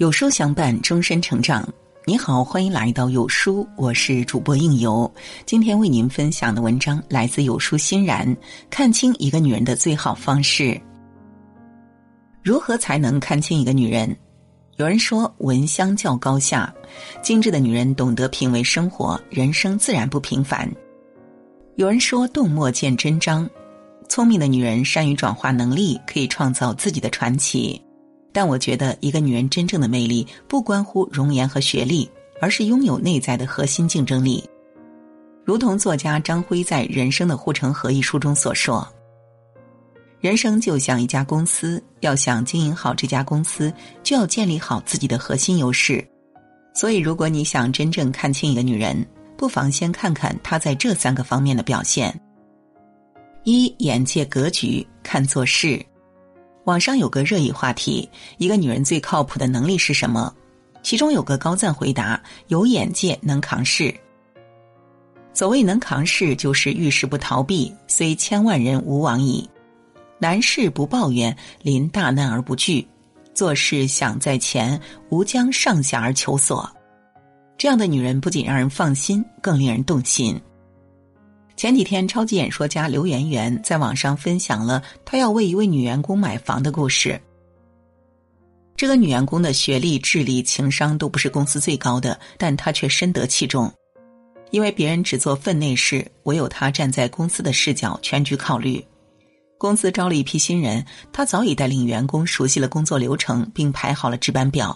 有书相伴，终身成长。你好，欢迎来到有书，我是主播应由。今天为您分享的文章来自有书欣然。看清一个女人的最好方式，如何才能看清一个女人？有人说，闻香较高下，精致的女人懂得品味生活，人生自然不平凡。有人说，动墨见真章，聪明的女人善于转化能力，可以创造自己的传奇。但我觉得，一个女人真正的魅力不关乎容颜和学历，而是拥有内在的核心竞争力。如同作家张辉在《人生的护城河》一书中所说：“人生就像一家公司，要想经营好这家公司，就要建立好自己的核心优势。所以，如果你想真正看清一个女人，不妨先看看她在这三个方面的表现：一、眼界格局，看做事。”网上有个热议话题：一个女人最靠谱的能力是什么？其中有个高赞回答：有眼界，能扛事。所谓能扛事，就是遇事不逃避，虽千万人吾往矣；难事不抱怨，临大难而不惧，做事想在前，无将上下而求索。这样的女人不仅让人放心，更令人动心。前几天，超级演说家刘媛媛在网上分享了她要为一位女员工买房的故事。这个女员工的学历、智力、情商都不是公司最高的，但她却深得器重，因为别人只做分内事，唯有她站在公司的视角，全局考虑。公司招了一批新人，她早已带领员工熟悉了工作流程，并排好了值班表。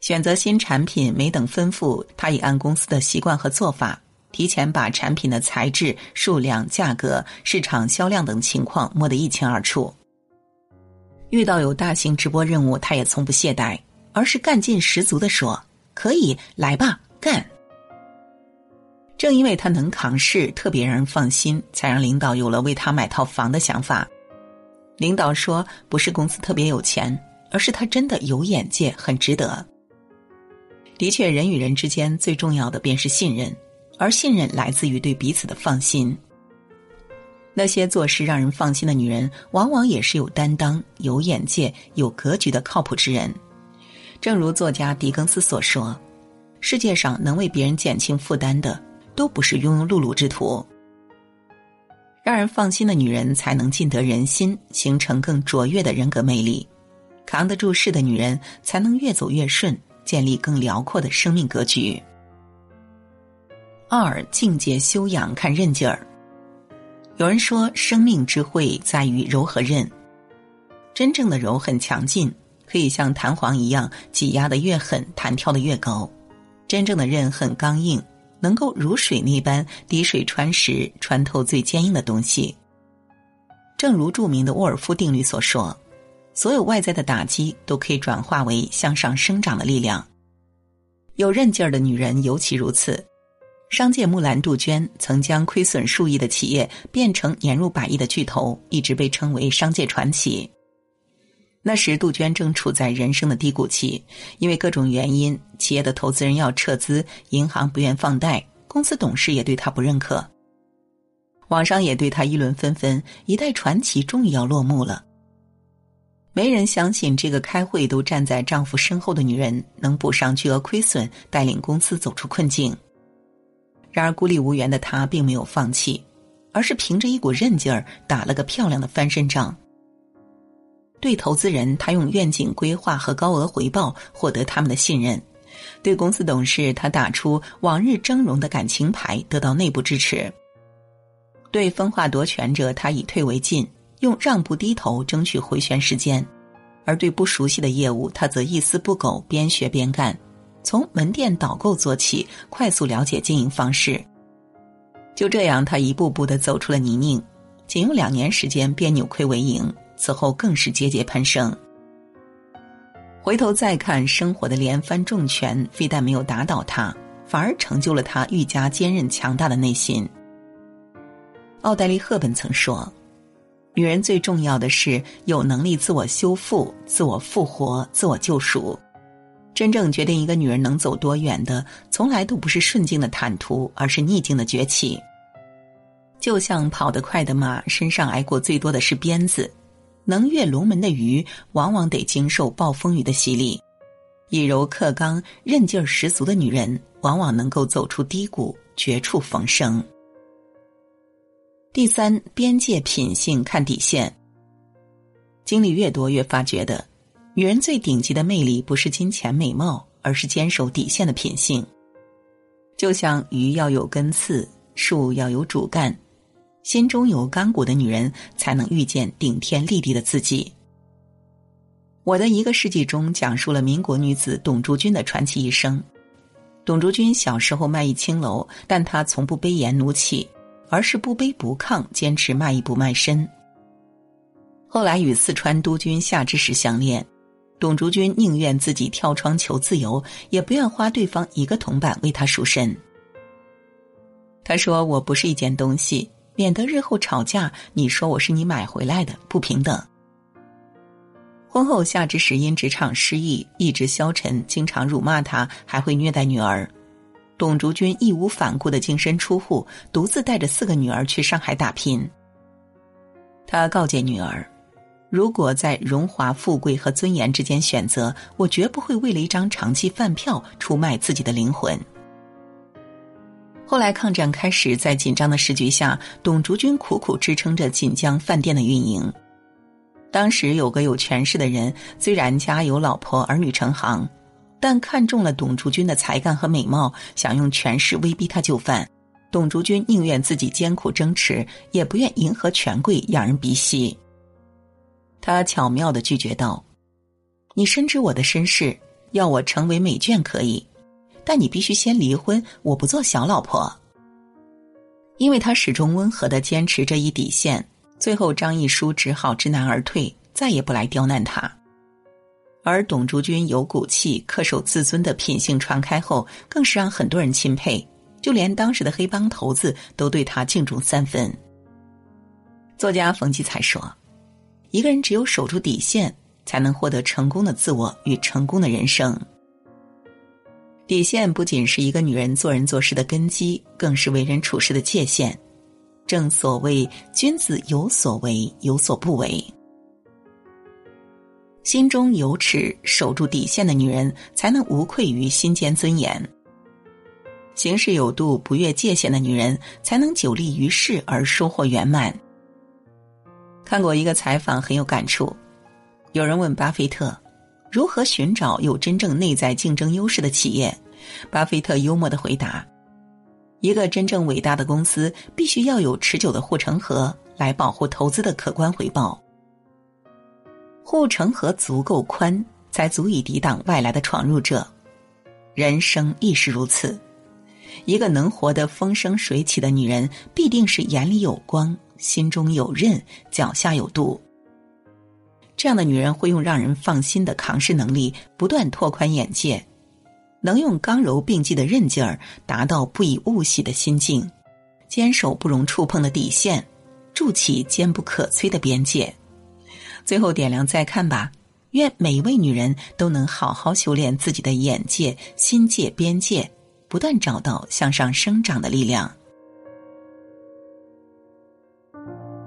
选择新产品，没等吩咐，她已按公司的习惯和做法。提前把产品的材质、数量、价格、市场销量等情况摸得一清二楚。遇到有大型直播任务，他也从不懈怠，而是干劲十足的说：“可以，来吧，干！”正因为他能扛事，特别让人放心，才让领导有了为他买套房的想法。领导说：“不是公司特别有钱，而是他真的有眼界，很值得。”的确，人与人之间最重要的便是信任。而信任来自于对彼此的放心。那些做事让人放心的女人，往往也是有担当、有眼界、有格局的靠谱之人。正如作家狄更斯所说：“世界上能为别人减轻负担的，都不是庸庸碌碌之徒。让人放心的女人，才能尽得人心，形成更卓越的人格魅力。扛得住事的女人，才能越走越顺，建立更辽阔的生命格局。”二境界修养看韧劲儿。有人说，生命之慧在于柔和韧。真正的柔很强劲，可以像弹簧一样挤压的越狠，弹跳的越高；真正的韧很刚硬，能够如水那般滴水穿石，穿透最坚硬的东西。正如著名的沃尔夫定律所说，所有外在的打击都可以转化为向上生长的力量。有韧劲儿的女人尤其如此。商界木兰杜鹃曾将亏损数亿的企业变成年入百亿的巨头，一直被称为商界传奇。那时，杜鹃正处在人生的低谷期，因为各种原因，企业的投资人要撤资，银行不愿放贷，公司董事也对他不认可，网上也对他议论纷纷，一代传奇终于要落幕了。没人相信这个开会都站在丈夫身后的女人能补上巨额亏损，带领公司走出困境。然而孤立无援的他并没有放弃，而是凭着一股韧劲儿打了个漂亮的翻身仗。对投资人，他用愿景规划和高额回报获得他们的信任；对公司董事，他打出往日峥嵘的感情牌，得到内部支持；对分化夺权者，他以退为进，用让步低头争取回旋时间；而对不熟悉的业务，他则一丝不苟，边学边干。从门店导购做起，快速了解经营方式。就这样，他一步步的走出了泥泞，仅用两年时间便扭亏为盈。此后更是节节攀升。回头再看，生活的连番重拳，非但没有打倒他，反而成就了他愈加坚韧强大的内心。奥黛丽·赫本曾说：“女人最重要的是有能力自我修复、自我复活、自我救赎。”真正决定一个女人能走多远的，从来都不是顺境的坦途，而是逆境的崛起。就像跑得快的马，身上挨过最多的是鞭子；能跃龙门的鱼，往往得经受暴风雨的洗礼。以柔克刚、韧劲儿十足的女人，往往能够走出低谷，绝处逢生。第三，边界品性看底线。经历越多，越发觉得，女人最顶级的魅力不是金钱美貌，而是坚守底线的品性。就像鱼要有根刺，树要有主干，心中有干骨的女人，才能遇见顶天立地的自己。我的一个世纪中讲述了民国女子董竹君的传奇一生。董竹君小时候卖艺青楼，但她从不卑言奴气，而是不卑不亢，坚持卖艺不卖身。后来与四川督军夏之时相恋，董竹君宁愿自己跳窗求自由，也不愿花对方一个铜板为他赎身。他说：“我不是一件东西，免得日后吵架，你说我是你买回来的，不平等。”婚后，夏之时因职场失意，意志消沉，经常辱骂他，还会虐待女儿。董竹君义无反顾的净身出户，独自带着四个女儿去上海打拼。他告诫女儿：“如果在荣华富贵和尊严之间选择，我绝不会为了一张长期饭票出卖自己的灵魂。”后来抗战开始，在紧张的时局下，董竹君苦苦支撑着锦江饭店的运营。当时有个有权势的人，虽然家有老婆儿女成行，但看中了董竹君的才干和美貌，想用权势威逼他就范。董竹君宁愿自己艰苦争持，也不愿迎合权贵让人鼻息。他巧妙的拒绝道：“你深知我的身世，要我成为美眷可以，但你必须先离婚，我不做小老婆。”因为他始终温和的坚持这一底线。最后，张一书只好知难而退，再也不来刁难他。而董竹君有骨气、恪守自尊的品性传开后，更是让很多人钦佩，就连当时的黑帮头子都对他敬重三分。作家冯骥才说：“一个人只有守住底线，才能获得成功的自我与成功的人生。底线不仅是一个女人做人做事的根基，更是为人处事的界限。”正所谓，君子有所为，有所不为。心中有尺，守住底线的女人，才能无愧于心间尊严；行事有度，不越界限的女人，才能久立于世而收获圆满。看过一个采访，很有感触。有人问巴菲特，如何寻找有真正内在竞争优势的企业？巴菲特幽默的回答。一个真正伟大的公司，必须要有持久的护城河来保护投资的可观回报。护城河足够宽，才足以抵挡外来的闯入者。人生亦是如此。一个能活得风生水起的女人，必定是眼里有光，心中有韧，脚下有度。这样的女人会用让人放心的扛事能力，不断拓宽眼界。能用刚柔并济的韧劲儿，达到不以物喜的心境，坚守不容触碰的底线，筑起坚不可摧的边界。最后点亮再看吧，愿每一位女人都能好好修炼自己的眼界、心界、边界，不断找到向上生长的力量。